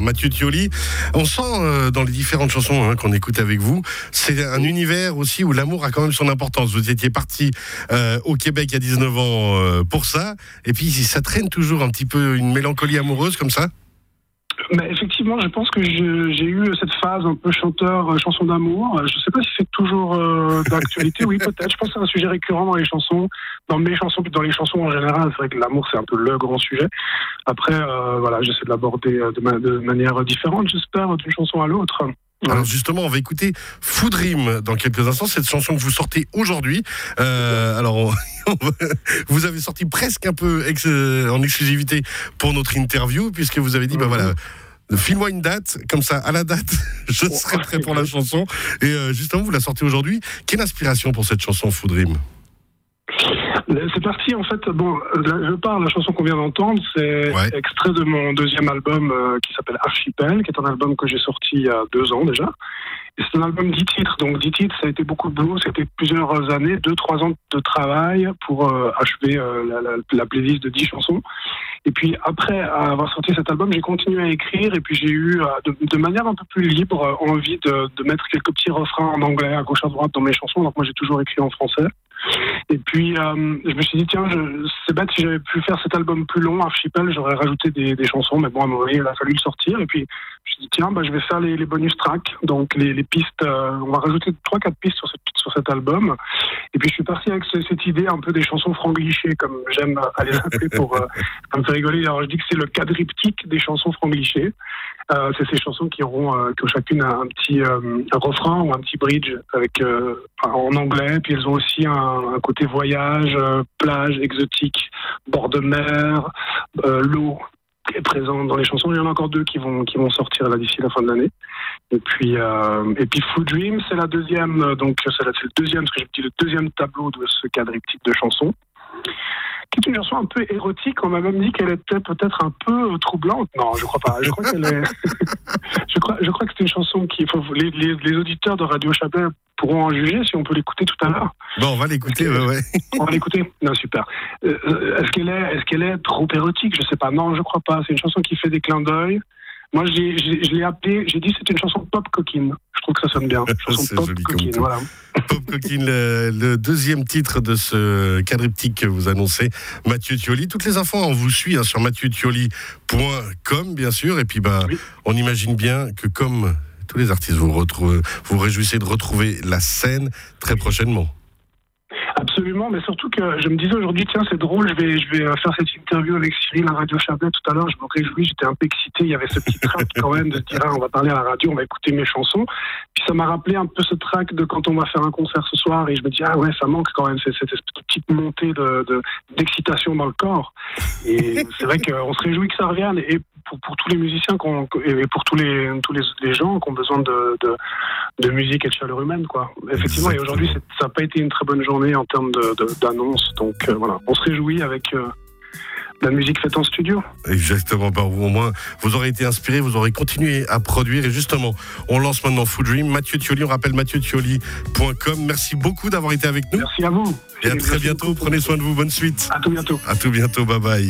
Mathieu Thioli. On sent euh, dans les différentes chansons hein, qu'on écoute avec vous, c'est un univers aussi où l'amour a quand même son importance. Vous étiez parti euh, au Québec a 19 ans euh, pour ça, et puis ça traîne toujours un petit peu une mélancolie amoureuse comme ça? Mais effectivement, je pense que j'ai eu cette phase un peu chanteur, euh, chanson d'amour. Je ne sais pas si c'est toujours euh, d'actualité. oui, peut-être. Je pense que c'est un sujet récurrent dans les chansons, dans mes chansons, puis dans les chansons en général. C'est vrai que l'amour, c'est un peu le grand sujet. Après, euh, voilà, j'essaie de l'aborder de, de, manière différente, j'espère, d'une chanson à l'autre. Alors justement, on va écouter Foudrim dans quelques instants, cette chanson que vous sortez aujourd'hui. Euh, alors, vous avez sorti presque un peu en exclusivité pour notre interview, puisque vous avez dit, ben voilà, file-moi une date, comme ça, à la date, je serai prêt pour la chanson. Et euh, justement, vous la sortez aujourd'hui. Quelle inspiration pour cette chanson Foudrim? C'est parti en fait. Bon, je parle, la chanson qu'on vient d'entendre, c'est extrait de mon deuxième album euh, qui s'appelle Archipel, qui est un album que j'ai sorti il y a deux ans déjà. C'est un album dix titres, donc dix titres, ça a été beaucoup de boulot, c'était plusieurs années, deux, trois ans de travail pour euh, achever euh, la, la, la, playlist de dix chansons. Et puis après avoir sorti cet album, j'ai continué à écrire et puis j'ai eu de, de, manière un peu plus libre envie de, de mettre quelques petits refrains en anglais à gauche à droite dans mes chansons. Donc moi j'ai toujours écrit en français. Et puis, euh, je me suis dit, tiens, c'est bête, si j'avais pu faire cet album plus long, Archipel, j'aurais rajouté des, chansons, mais bon, à un moment il a fallu le sortir. Et puis, je me suis dit, tiens, bah, je vais faire les, bonus tracks, donc les, pistes, euh, on va rajouter 3-4 pistes sur, sur cet album. Et puis, je suis parti avec cette idée un peu des chansons franglichées, comme j'aime à les appeler pour euh, me faire rigoler. Alors, je dis que c'est le quadriptyque des chansons franglichées. Euh, c'est ces chansons qui auront, euh, qui ont chacune un, petit un refrain ou un petit bridge avec en anglais. Puis elles ont aussi un, un côté voyage, plage, exotique, bord de mer, l'eau est présent dans les chansons. Il y en a encore deux qui vont qui vont sortir là d'ici la fin de l'année. Et puis euh, et puis Food Dream, c'est la deuxième donc c'est le deuxième ce que j'ai dit le deuxième tableau de ce quadriptyque de chansons qui est une chanson un peu érotique. On m'a même dit qu'elle était peut-être un peu troublante. Non, je crois pas. Je crois qu'elle est. je crois, je crois que c'est une chanson qui. Les, les, auditeurs de Radio Chablais pourront en juger si on peut l'écouter tout à l'heure. Bon, on va l'écouter. Ouais, ouais. on va l'écouter. Non, super. Euh, est-ce qu'elle est, est-ce qu'elle est trop érotique? Je sais pas. Non, je crois pas. C'est une chanson qui fait des clins d'œil. Moi, je l'ai appelé, j'ai dit c'est une chanson pop coquine. Je trouve que ça sonne bien. Chanson pop coquine, voilà. Pop coquine, le, deuxième titre de ce quadriptyque que vous annoncez, Mathieu Thioli. Toutes les infos, on vous suit hein, sur mathieu-thioli.com, bien sûr. Et puis, bah, on imagine bien que comme tous les artistes, vous vous, vous réjouissez de retrouver la scène très prochainement. Absolument, mais surtout que je me disais aujourd'hui, tiens, c'est drôle, je vais, je vais euh, faire cette interview avec Cyril à Radio Chablais tout à l'heure. Je me réjouis, j'étais un peu excité. Il y avait ce petit track quand même de se dire, ah, on va parler à la radio, on va écouter mes chansons. Puis ça m'a rappelé un peu ce track de quand on va faire un concert ce soir. Et je me dis, ah ouais, ça manque quand même cette, cette petite montée de, d'excitation dans le corps. Et c'est vrai qu'on se réjouit que ça revienne. Et pour, pour tous les musiciens et pour tous les, tous les, les gens qui ont besoin de, de, de, musique et de chaleur humaine, quoi. Effectivement, et aujourd'hui, ça n'a pas été une très bonne journée en termes d'annonces. Donc euh, voilà, on se réjouit avec euh, la musique faite en studio. Exactement, par vous au moins vous aurez été inspiré, vous aurez continué à produire et justement on lance maintenant Food Dream. Mathieu Thioli, on rappelle mathieu-thioli.com. Merci beaucoup d'avoir été avec nous. Merci à vous. Et à très bientôt, prenez soin de vous, bonne suite. À tout bientôt. À tout bientôt, bye bye.